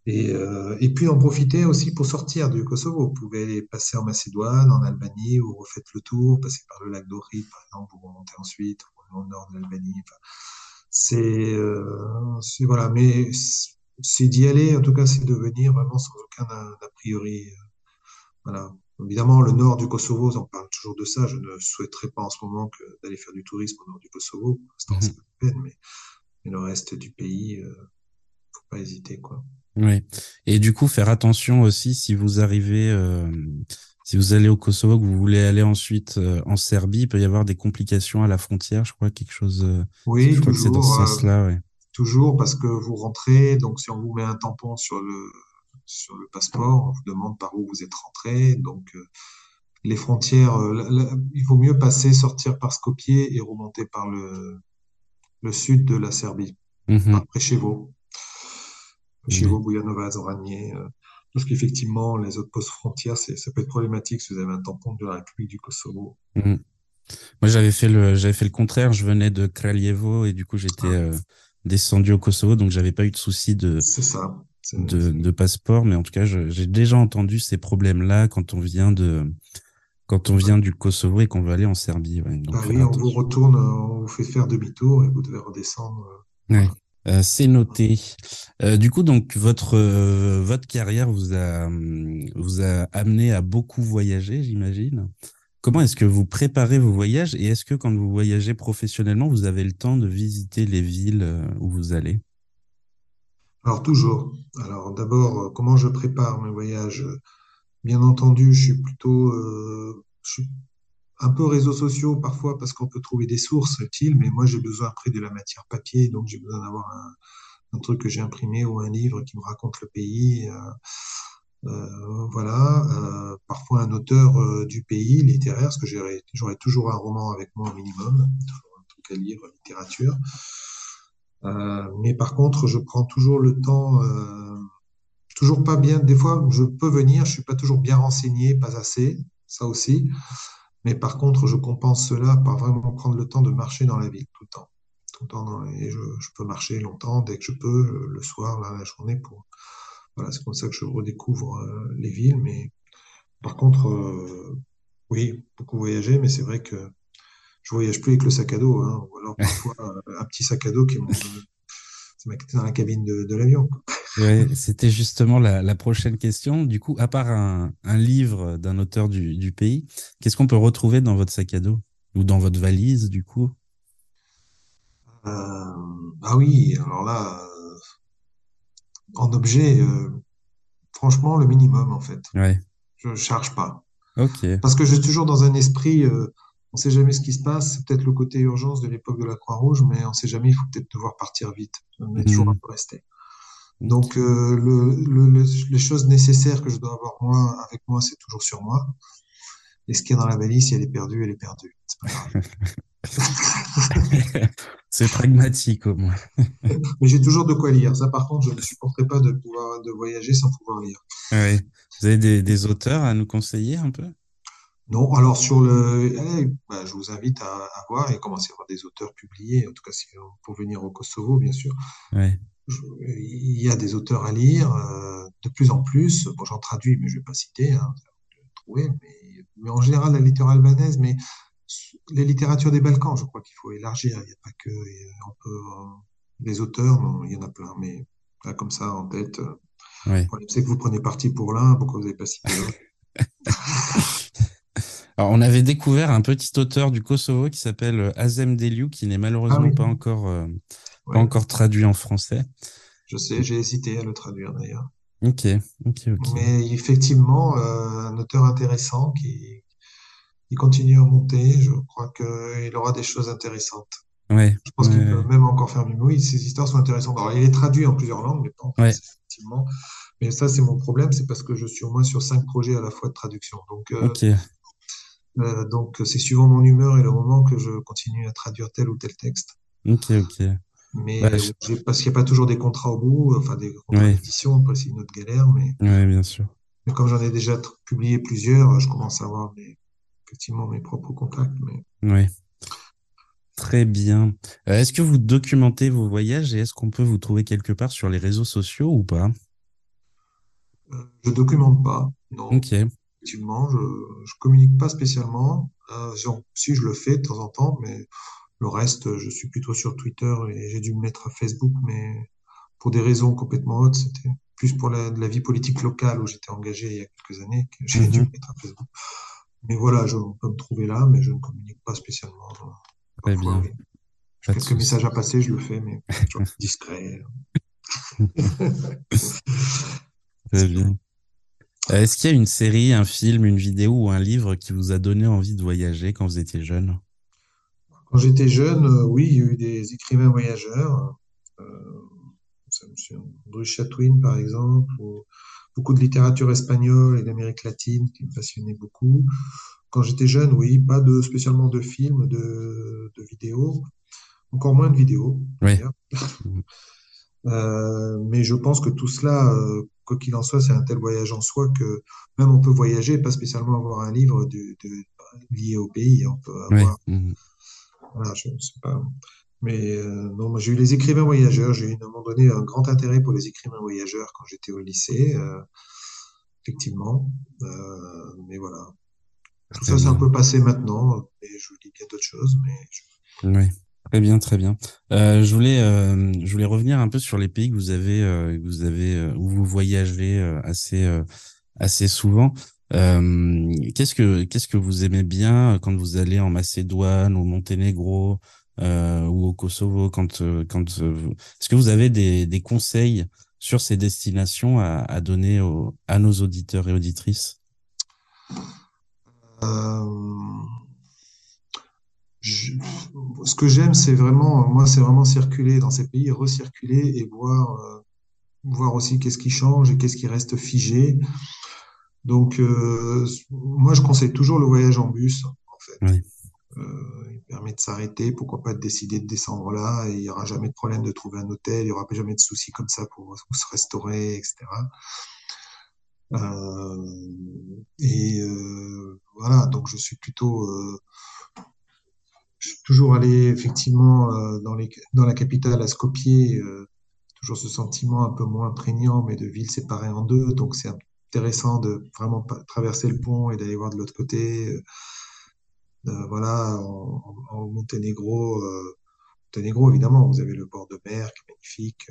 Et, euh, puis en profiter aussi pour sortir du Kosovo. Vous pouvez passer en Macédoine, en Albanie, ou refaites le tour, passer par le lac d'Ohrid, par exemple, pour remonter ensuite, le nord de l'Albanie. Euh, c'est voilà, mais c'est d'y aller. En tout cas, c'est de venir vraiment sans aucun a, priori. Voilà. Évidemment, le nord du Kosovo, on parle toujours de ça. Je ne souhaiterais pas en ce moment que d'aller faire du tourisme au nord du Kosovo. Pour l'instant, c'est Mhm. pas la peine, mais, mais le reste du pays, euh, faut pas hésiter, quoi. Oui. Et du coup, faire attention aussi si vous arrivez, euh, si vous allez au Kosovo, que vous voulez aller ensuite euh, en Serbie, il peut y avoir des complications à la frontière, je crois, quelque chose. euh, Oui, je crois que c'est dans ce toujours. sens-là, ouais. Toujours parce que vous rentrez, donc si on vous met un tampon sur le, sur le passeport, on vous demande par où vous êtes rentré. Donc euh, les frontières, euh, il vaut mieux passer, sortir par Skopje et remonter par le, le sud de la Serbie, Mhm. par Preševo, Preševo, Oui. Bujanovac, Oranje. euh, parce qu'effectivement, les autres postes frontières, ça peut être problématique si vous avez un tampon de la République du Kosovo. Mhm. Moi, j'avais fait le, j'avais fait le contraire. Je venais de Kraljevo et du coup, j'étais Ah, euh, descendu au Kosovo, donc j'avais pas eu de souci de, c'est ça. De, passeport. Mais en tout cas, j'ai déjà entendu ces problèmes-là quand on vient de, quand on vient du Kosovo et qu'on veut aller en Serbie. ouais. Donc, bah oui, on vous retourne, on vous fait faire demi-tour et vous devez redescendre. euh, Ouais. Euh, c'est noté. Euh, du coup, donc votre euh, votre carrière vous a vous a amené à beaucoup voyager, j'imagine. Comment est-ce que vous préparez vos voyages et est-ce que quand vous voyagez professionnellement, vous avez le temps de visiter les villes où vous allez? Alors toujours. Alors d'abord, euh, comment je prépare mes voyages? bien entendu, je suis plutôt, euh, je suis un peu réseaux sociaux parfois parce qu'on peut trouver des sources utiles, mais moi j'ai besoin après de la matière papier, donc j'ai besoin d'avoir un, truc que j'ai imprimé ou un livre qui me raconte le pays. Euh, voilà, parfois un auteur du pays littéraire, parce que j'aurais toujours un roman avec moi au minimum, un truc à lire, littérature. Euh, mais par contre, je prends toujours le temps, euh, toujours pas bien. Des fois, je peux venir, je suis pas toujours bien renseigné, pas assez, ça aussi. Mais par contre, je compense cela par vraiment prendre le temps de marcher dans la ville tout le temps. Tout le temps et je, peux marcher longtemps dès que je peux, le soir, là, la journée, pour, voilà, c'est comme ça que je redécouvre euh, les villes. Mais par contre, oui, beaucoup voyager, mais c'est vrai que je voyage plus avec le sac à dos, hein, ou alors parfois euh, un petit sac à dos qui ma- dans la cabine de, de l'avion. Ouais, c'était justement la, la prochaine question. Du coup, à part un, un livre d'un auteur du, du pays, qu'est-ce qu'on peut retrouver dans votre sac à dos? Ou dans votre valise, du coup? Euh, ah oui, alors là, euh, en objet, euh, franchement, le minimum en fait. Ouais, Je charge pas. ok. Parce que je suis toujours dans un esprit, on sait jamais ce qui se passe. C'est peut-être le côté urgence de l'époque de la Croix-Rouge, mais on sait jamais, il faut peut-être devoir partir vite. Est toujours un Mhm. peu resté. Donc, euh, le, le- le- les choses nécessaires que je dois avoir moi, avec moi, c'est toujours sur moi. Et ce qui est dans la valise, si elle est perdue, elle est perdue. C'est pragmatique au moins. Mais j'ai toujours de quoi lire. Ça, par contre, je ne supporterai pas de pouvoir de voyager sans pouvoir lire. Ouais. Vous avez des, des auteurs à nous conseiller un peu? Non, alors sur le, allez, bah, je vous invite à, à voir et commencer à voir des auteurs publiés. En tout cas, si, pour venir au Kosovo, bien sûr. Ouais, Je- il y a des auteurs à lire euh, de plus en plus. Bon, j'en traduis, mais je vais pas citer, hein, trouver. Mais, mais en général, la littérature albanaise, mais les littératures des Balkans, je crois qu'il faut élargir. Il n'y a pas que, on peut, euh, les auteurs, non, il y en a plein, mais là, comme ça, en tête. euh, ouais. le problème, c'est que vous prenez parti pour l'un, pourquoi vous n'avez pas cité l'autre? Alors, on avait découvert un petit auteur du Kosovo qui s'appelle euh, Azem Deliu, qui n'est Ah malheureusement oui, pas encore, euh, pas encore traduit en français. je sais, j'ai hésité à le traduire d'ailleurs. Ok, ok, ok. Mais effectivement, euh, un auteur intéressant qui, qui continue à monter, je crois qu'il aura des choses intéressantes. Ouais, Je pense qu'il peut ouais, même encore faire mieux. Oui, ces histoires sont intéressantes. Alors, il est traduit en plusieurs langues, mais pas en français, effectivement. Mais ça, c'est mon problème, c'est parce que je suis au moins sur cinq projets à la fois de traduction. Donc, euh, ok, euh, donc c'est suivant mon humeur et le moment que je continue à traduire tel ou tel texte. ok, ok. Mais je- parce qu'il n'y a pas toujours des contrats au bout, enfin des contrats ouais, d'édition, après c'est une autre galère, mais, ouais, bien sûr. mais comme j'en ai déjà publié plusieurs, je commence à avoir mes, effectivement mes propres contacts. Mais Ouais, très bien. Euh, est-ce que vous documentez vos voyages et est-ce qu'on peut vous trouver quelque part sur les réseaux sociaux ou pas? euh, je documente pas, non. Ok, Effectivement, je, je communique pas spécialement. Euh, si je le fais de temps en temps, mais le reste, je suis plutôt sur Twitter et j'ai dû me mettre à Facebook, mais pour des raisons complètement autres, c'était plus pour la, de la vie politique locale où j'étais engagé il y a quelques années que j'ai dû me mhm, mettre à Facebook. Mais voilà, je on peut me trouver là, mais je ne communique pas spécialement. très bien, oui. J'ai pas de quelques messages à passer, je le fais, mais toujours discret. Très bien. Euh, Est-ce qu'il y a une série, un film, une vidéo ou un livre qui vous a donné envie de voyager quand vous étiez jeune? Quand j'étais jeune, euh, oui, il y a eu des écrivains voyageurs. Euh, souvient, Andrew Chatwin, par exemple, ou beaucoup de littérature espagnole et d'Amérique latine qui me passionnait beaucoup. Quand j'étais jeune, oui, pas de spécialement de films, de, de vidéos, encore moins de vidéos d'ailleurs. Euh, mais je pense que tout cela, euh, quoi qu'il en soit, c'est un tel voyage en soi que même on peut voyager, et pas spécialement avoir un livre de, de- lié au pays. On peut avoir, mhm. voilà, je ne sais pas. Mais euh, non, j'ai eu les écrivains voyageurs. J'ai eu à un moment donné un grand intérêt pour les écrivains voyageurs quand j'étais au lycée, euh, effectivement. Euh, mais voilà, tout ça c'est un peu passé maintenant. Et je lis bien d'autres choses, mais je- Oui, très bien, très bien. Euh, je voulais, euh, je voulais revenir un peu sur les pays que vous avez, euh, que vous avez, euh, où vous voyagez euh, assez, euh, assez souvent. Qu'est-ce que, qu'est-ce que vous aimez bien quand vous allez en Macédoine, au Monténégro, ou au Kosovo, quand, quand. Est-ce que vous avez des, des conseils sur ces destinations à, à donner à nos auditeurs et auditrices? ce que j'aime, c'est vraiment, moi, c'est vraiment circuler dans ces pays, recirculer et voir, euh, voir aussi qu'est-ce qui change et qu'est-ce qui reste figé. Donc, euh, moi, je conseille toujours le voyage en bus, en fait. Euh, il permet de s'arrêter, pourquoi pas de décider de descendre là, et il n'y aura jamais de problème de trouver un hôtel, il n'y aura jamais de soucis comme ça pour, se restaurer, etc. et voilà, donc je suis plutôt toujours allé effectivement euh, dans, dans la capitale à Skopje, euh, toujours ce sentiment un peu moins prégnant, mais de ville séparée en deux. Donc c'est intéressant de vraiment traverser le pont et d'aller voir de l'autre côté. Euh, voilà, en, Monténégro, Monténégro, évidemment, vous avez le bord de mer qui est magnifique,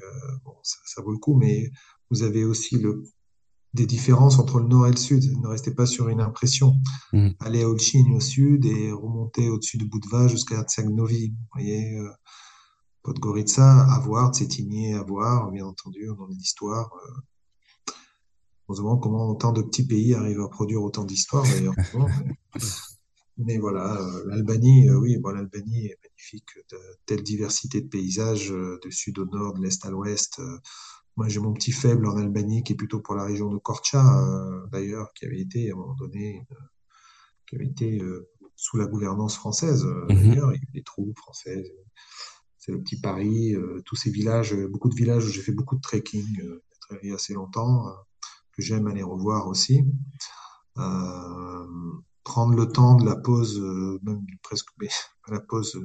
ça, vaut le coup, mais vous avez aussi le des différences entre le nord et le sud. Ne restez pas sur une impression. Mm. Allez à Olchine au sud et remontez au-dessus de Budva jusqu'à Tsagnovi. Vous voyez, euh, Podgorica, à voir, Tsetigné, à voir, bien entendu, dans l'histoire. Euh, on se demande comment autant de petits pays arrivent à produire autant d'histoires, d'ailleurs. mais, voilà, euh, l'Albanie, euh, oui, bon, l'Albanie est magnifique, de telle diversité de paysages, de sud au nord, de l'est à l'ouest. Moi, j'ai mon petit faible en Albanie qui est plutôt pour la région de Korcha, euh, d'ailleurs, qui avait été à un moment donné, euh, qui avait été euh, sous la gouvernance française. Mhm. D'ailleurs, il y a eu des troupes françaises. C'est le petit Paris, tous ces villages, beaucoup de villages où j'ai fait beaucoup de trekking il y a assez longtemps, que j'aime aller revoir aussi. prendre le temps de la pause, même presque la pause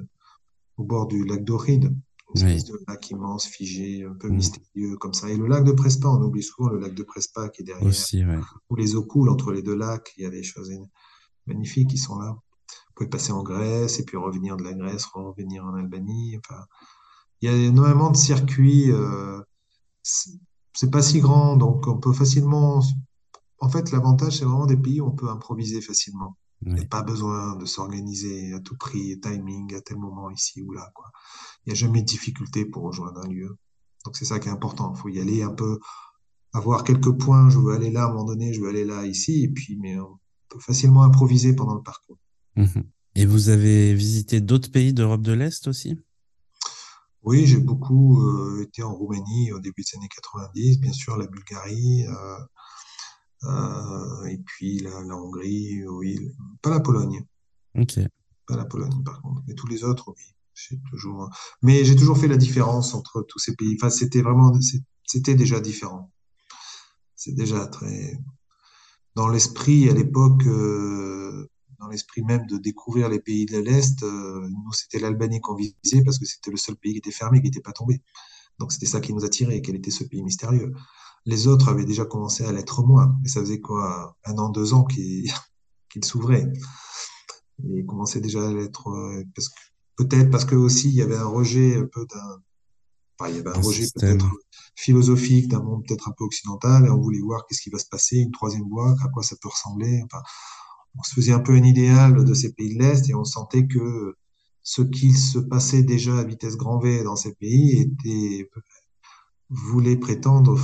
au bord du lac d'Oride, une espèce de lac immense, figé, un peu mm. mystérieux comme ça. Et le lac de Prespa, on oublie souvent le lac de Prespa qui est derrière, Aussi, ouais. où les eaux coulent entre les deux lacs. Il y a des choses magnifiques qui sont là. Vous pouvez passer en Grèce et puis revenir de la Grèce, revenir en Albanie. Enfin, il y a énormément de circuits. Euh, c'est pas si grand, donc on peut facilement. En fait, l'avantage, c'est vraiment des pays où on peut improviser facilement. Il n'y a pas besoin de s'organiser à tout prix, timing, à tel moment ici ou là. Quoi. Il n'y a jamais de difficulté pour rejoindre un lieu. Donc c'est ça qui est important. Il faut y aller un peu, avoir quelques points. Je veux aller là à un moment donné, je veux aller là ici. Et puis, mais on peut facilement improviser pendant le parcours. Mhm. Et vous avez visité d'autres pays d'Europe de l'Est aussi? Oui, j'ai beaucoup euh, été en Roumanie au début des années 90, bien sûr la Bulgarie. Euh, et puis la, la, Hongrie, oui, pas la Pologne. Ok. Pas la Pologne, par contre. Mais tous les autres, oui. J'ai toujours, mais j'ai toujours fait la différence entre tous ces pays. Enfin, c'était vraiment, c'était déjà différent. C'est déjà très, dans l'esprit à l'époque, euh, dans l'esprit même de découvrir les pays de l'Est, euh, nous c'était l'Albanie qu'on visait parce que c'était le seul pays qui était fermé, qui n'était pas tombé. Donc c'était ça qui nous attirait, quel était ce pays mystérieux. Les autres avaient déjà commencé à l'être moins. Et ça faisait quoi, un an, deux ans qu'ils s'ouvraient. Ils commençaient déjà à l'être, euh, parce que, peut-être parce que aussi il y avait un rejet un peu d'un, enfin, il y avait un, rejet peut-être philosophique d'un monde peut-être un peu occidental et on voulait voir qu'est-ce qui va se passer, une troisième voie, à quoi ça peut ressembler. Enfin, on se faisait un peu un idéal de ces pays de l'Est et on sentait que ce qui se passait déjà à vitesse grand V dans ces pays était, voulait prétendre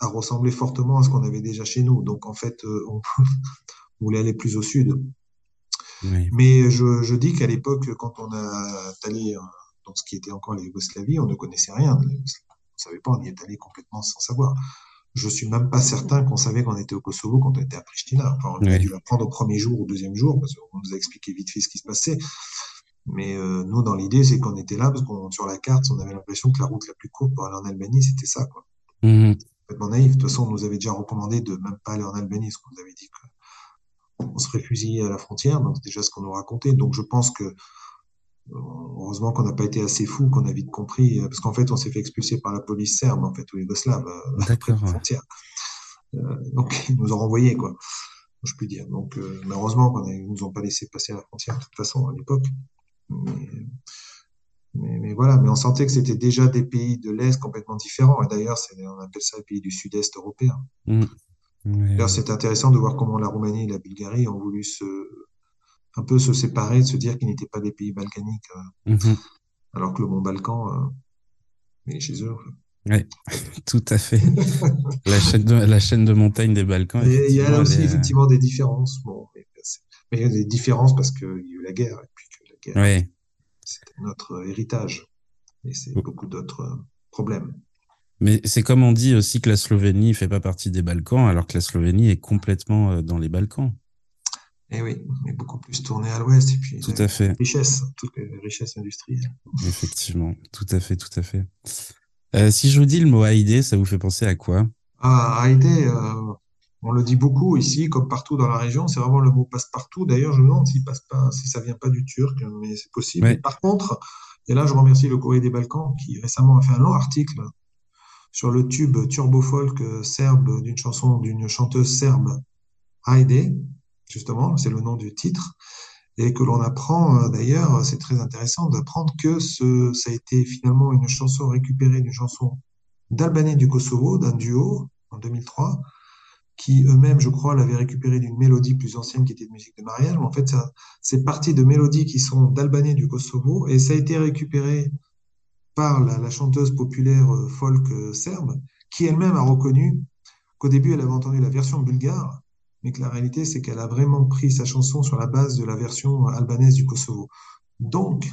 à ressembler fortement à ce qu'on avait déjà chez nous. Donc en fait, euh, on, voulait aller plus au sud. Mais je, je dis qu'à l'époque, quand on a allé dans ce qui était encore la Yougoslavie, on ne connaissait rien. On savait pas, on y est allé complètement sans savoir. Je suis même pas certain qu'on savait qu'on était au Kosovo quand on était à Pristina. Enfin, on a dû l'apprendre au premier jour ou au deuxième jour parce qu'on nous a expliqué vite fait ce qui se passait. Mais euh, nous, dans l'idée, c'est qu'on était là parce qu'on sur la carte, on avait l'impression que la route la plus courte pour aller en Albanie, c'était ça. Quoi. Mmh complètement naïf. De toute façon, on nous avait déjà recommandé de même pas aller en Albanie, parce qu'on nous avait dit qu'on serait fusillé à la frontière, donc déjà ce qu'on nous racontait. Donc je pense que heureusement qu'on n'a pas été assez fou, qu'on a vite compris, parce qu'en fait, on s'est fait expulser par la police serbe, en fait, ou yougoslave, euh, après la frontière. Euh, donc ils nous ont renvoyés, quoi. Je puis dire. Donc, euh, malheureusement, ils nous ont pas laissé passer à la frontière de toute façon à l'époque. Mais, mais, voilà, mais on sentait que c'était déjà des pays de l'Est complètement différents. Et d'ailleurs, on appelle ça les pays du Sud-Est européen. Mmh. D'ailleurs, c'est intéressant de voir comment la Roumanie et la Bulgarie ont voulu se, un peu se séparer, de se dire qu'ils n'étaient pas des pays balkaniques, euh, mmh. alors que le Mont Balkan euh, est chez eux. Oui, tout à fait. la, chaîne de, la chaîne de montagne des Balkans. il y a aussi effectivement des différences. Bon, Mais il y a des différences parce qu'il y a eu la guerre, et puis que la guerre, Ouais. C'était notre héritage. Et c'est beaucoup d'autres euh, problèmes. Mais c'est comme on dit aussi que la Slovénie fait pas partie des Balkans, alors que la Slovénie est complètement euh, dans les Balkans. Et oui, mais beaucoup plus tourné à l'ouest, et puis Tout à fait. richesse, toutes les richesses industrielles. Effectivement, tout à fait, tout à fait. Euh, si je vous dis le mot Haïdé, ça vous fait penser à quoi? Ah, Haïdé, euh, on le dit beaucoup ici, comme partout dans la région, c'est vraiment le mot passe-partout. D'ailleurs, je me demande s'il passe pas, si ça vient pas du turc, mais c'est possible. Ouais. Par contre, et là, je remercie le Courrier des Balkans qui récemment a fait un long article sur le tube turbo-folk serbe d'une chanson d'une chanteuse serbe, Haïdé, justement, c'est le nom du titre, et que l'on apprend euh, d'ailleurs, c'est très intéressant d'apprendre que ce, ça a été finalement une chanson récupérée d'une chanson d'Albanais du Kosovo, d'un duo en 2003, qui eux-mêmes, je crois, l'avaient récupéré d'une mélodie plus ancienne qui était de musique de mariage. Mais en fait, c'est parti de mélodies qui sont d'Albanais du Kosovo et ça a été récupéré par la, la chanteuse populaire euh, folk euh, serbe, qui elle-même a reconnu qu'au début, elle avait entendu la version bulgare, mais que la réalité, c'est qu'elle a vraiment pris sa chanson sur la base de la version albanaise du Kosovo. Donc,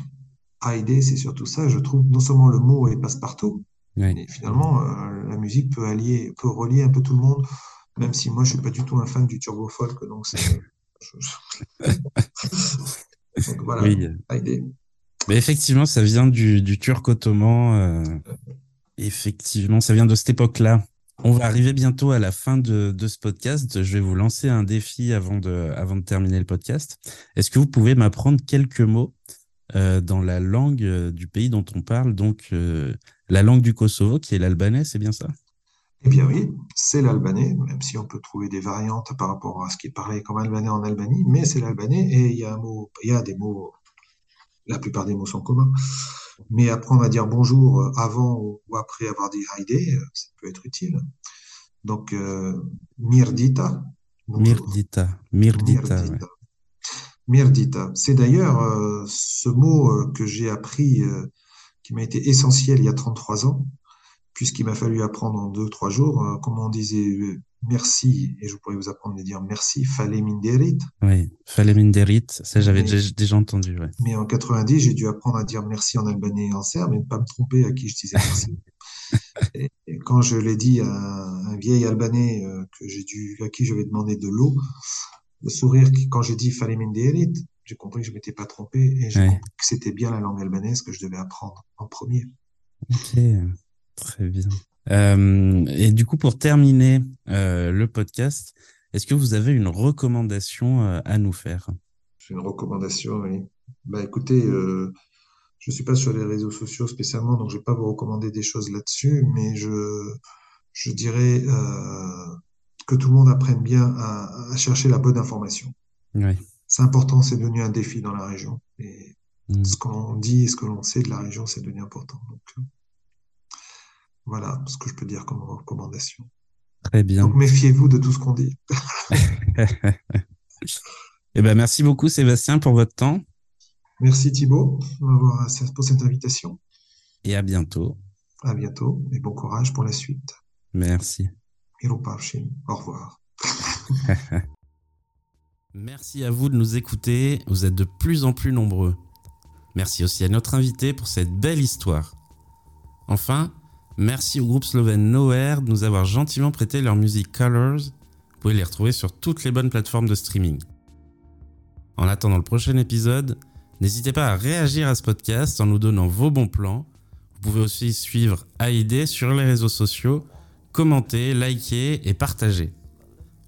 Haïdé, c'est surtout ça. Je trouve non seulement le mot est passe-partout, mais finalement, euh, la musique peut allier, peut relier un peu tout le monde, même si moi, je suis pas du tout un fan du turbo folk, donc c'est. Donc voilà, Oui. Haïdé. Mais effectivement, ça vient du, du turc ottoman. euh, effectivement, ça vient de cette époque-là. On va arriver bientôt à la fin de, de ce podcast. Je vais vous lancer un défi avant de, avant de terminer le podcast. Est-ce que vous pouvez m'apprendre quelques mots euh, dans la langue euh, du pays dont on parle, donc euh, la langue du Kosovo, qui est l'albanais, c'est bien ça? Eh bien oui, c'est l'albanais, même si on peut trouver des variantes par rapport à ce qui est parlé comme albanais en Albanie, mais c'est l'albanais et il y a un mot, il y a des mots, la plupart des mots sont communs. Mais apprendre à dire bonjour avant ou après avoir dit Haïdé, ça peut être utile. Donc, euh, Mirdita. Mirdita. Mirdita, ouais. Mirdita. Mirdita. C'est d'ailleurs euh, ce mot euh, que j'ai appris, qui m'a été essentiel il y a 33 ans, puisqu'il m'a fallu apprendre en deux, trois jours, euh, comment on disait euh, merci, et je pourrais vous apprendre à dire merci, fallait minderit. Oui, Faleminderit, ça j'avais déjà, déjà entendu. Ouais. Mais en 90, j'ai dû apprendre à dire merci en albanais et en serbe et ne pas me tromper à qui je disais merci. et, et quand je l'ai dit à un, un vieil albanais euh, que j'ai dû, à qui j'avais demandé de l'eau, le sourire, qui, quand j'ai dit fallait minderit, j'ai compris que je m'étais pas trompé et j'ai Ouais. compris que c'était bien la langue albanaise que je devais apprendre en premier. Ok, très bien. Euh, et du coup, pour terminer euh, le podcast, est-ce que vous avez une recommandation euh, à nous faire? Une recommandation, oui. Bah écoutez, je suis pas sur les réseaux sociaux spécialement, donc je vais pas vous recommander des choses là-dessus, mais je, je dirais que tout le monde apprenne bien à, à chercher la bonne information. Oui. C'est important, c'est devenu un défi dans la région. Et Mm. ce qu'on dit et ce que l'on sait de la région, c'est devenu important. Donc voilà ce que je peux dire comme recommandation. Très bien. Donc méfiez-vous de tout ce qu'on dit. Eh ben, merci beaucoup, Sébastien, pour votre temps Merci m'avoir- pour cette invitation. et à bientôt. À bientôt et bon courage pour la suite. Merci. Au revoir. Merci à vous de nous écouter. Vous êtes de plus en plus nombreux. Merci aussi à notre invité pour cette belle histoire. Enfin, merci au groupe slovène Nowhere de nous avoir gentiment prêté leur musique Colors. Vous pouvez les retrouver sur toutes les bonnes plateformes de streaming. En attendant le prochain épisode, n'hésitez pas à réagir à ce podcast en nous donnant vos bons plans. Vous pouvez aussi suivre AID sur les réseaux sociaux, commenter, liker et partager.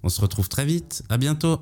On se retrouve très vite, à bientôt